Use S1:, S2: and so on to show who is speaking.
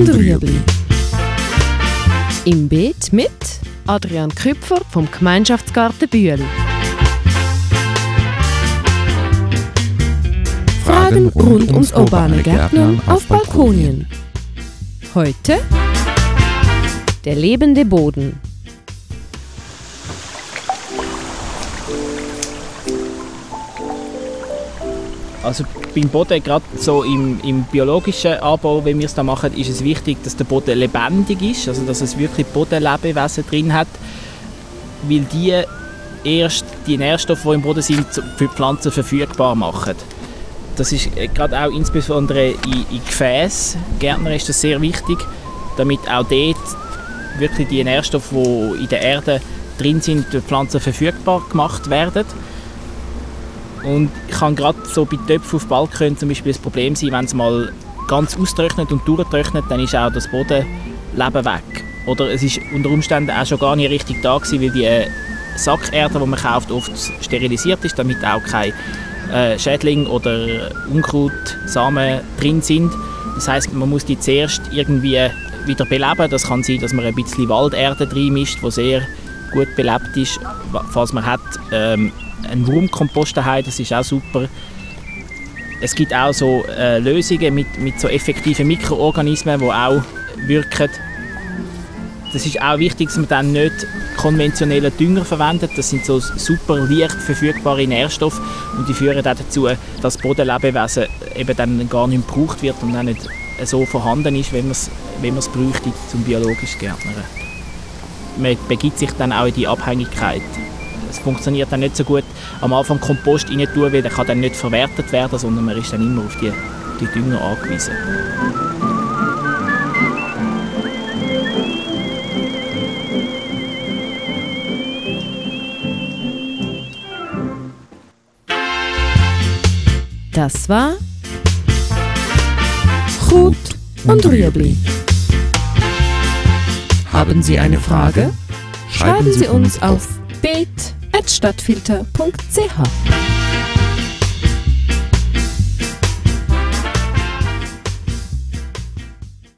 S1: und Rüebli. Im Beet mit Adrian Küpfer vom Gemeinschaftsgarten Bühl. Fragen rund ums urbane Gärtnern auf Balkonien. Heute der lebende Boden.
S2: Also beim Boden, gerade so im, im biologischen Anbau, wie wir es da machen, ist es wichtig, dass der Boden lebendig ist, also dass es wirklich Bodenlebewesen drin hat, weil die erst die Nährstoffe, die im Boden sind, für die Pflanzen verfügbar machen. Das ist äh, gerade auch insbesondere in, in Gefäßen, Gärtner ist das sehr wichtig, damit auch dort wirklich die Nährstoffe, die in der Erde drin sind, für die Pflanzen verfügbar gemacht werden. Und kann gerade so bei Töpfen auf Balkon zum Beispiel das Problem sein, wenn es mal ganz austrocknet und durchtrocknet, dann ist auch das Bodenleben weg. Oder es ist unter Umständen auch schon gar nicht richtig da gewesen, weil die äh, Sackerde, die man kauft, oft sterilisiert ist, damit auch kein äh, Schädling oder Unkrautsamen drin sind. Das heißt, man muss die zuerst irgendwie wieder beleben. Das kann sein, dass man ein bisschen Walderde drin mischt, die sehr gut belebt ist, falls man hat. Ähm, einen Wurmkompost daheim, das ist auch super. Es gibt auch so äh, Lösungen mit, mit so effektiven Mikroorganismen, die auch wirken. Das ist auch wichtig, dass man dann nicht konventionellen Dünger verwendet. Das sind so super leicht verfügbare Nährstoffe und die führen auch dazu, dass Bodenlebewesen eben dann gar nicht gebraucht wird und dann nicht so vorhanden ist, wenn man es wenn bräuchte zum biologisch Gärtnern. Man begibt sich dann auch in die Abhängigkeit es funktioniert dann nicht so gut am Anfang Kompost rein tun, weil der kann dann nicht verwertet werden, sondern man ist dann immer auf die, die Dünger angewiesen.
S1: Das war Gut und Rüebli. Haben Sie eine Frage? Schreiben Sie uns auf beet stadtfilter.ch